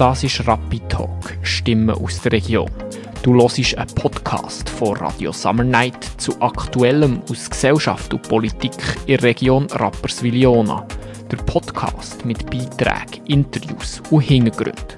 Das ist Rapid Talk, Stimmen aus der Region. Du hörst einen Podcast von Radio Summer Night zu Aktuellem aus Gesellschaft und Politik in der Region Rapperswil-Jona. Der Podcast mit Beiträgen, Interviews und Hintergründen.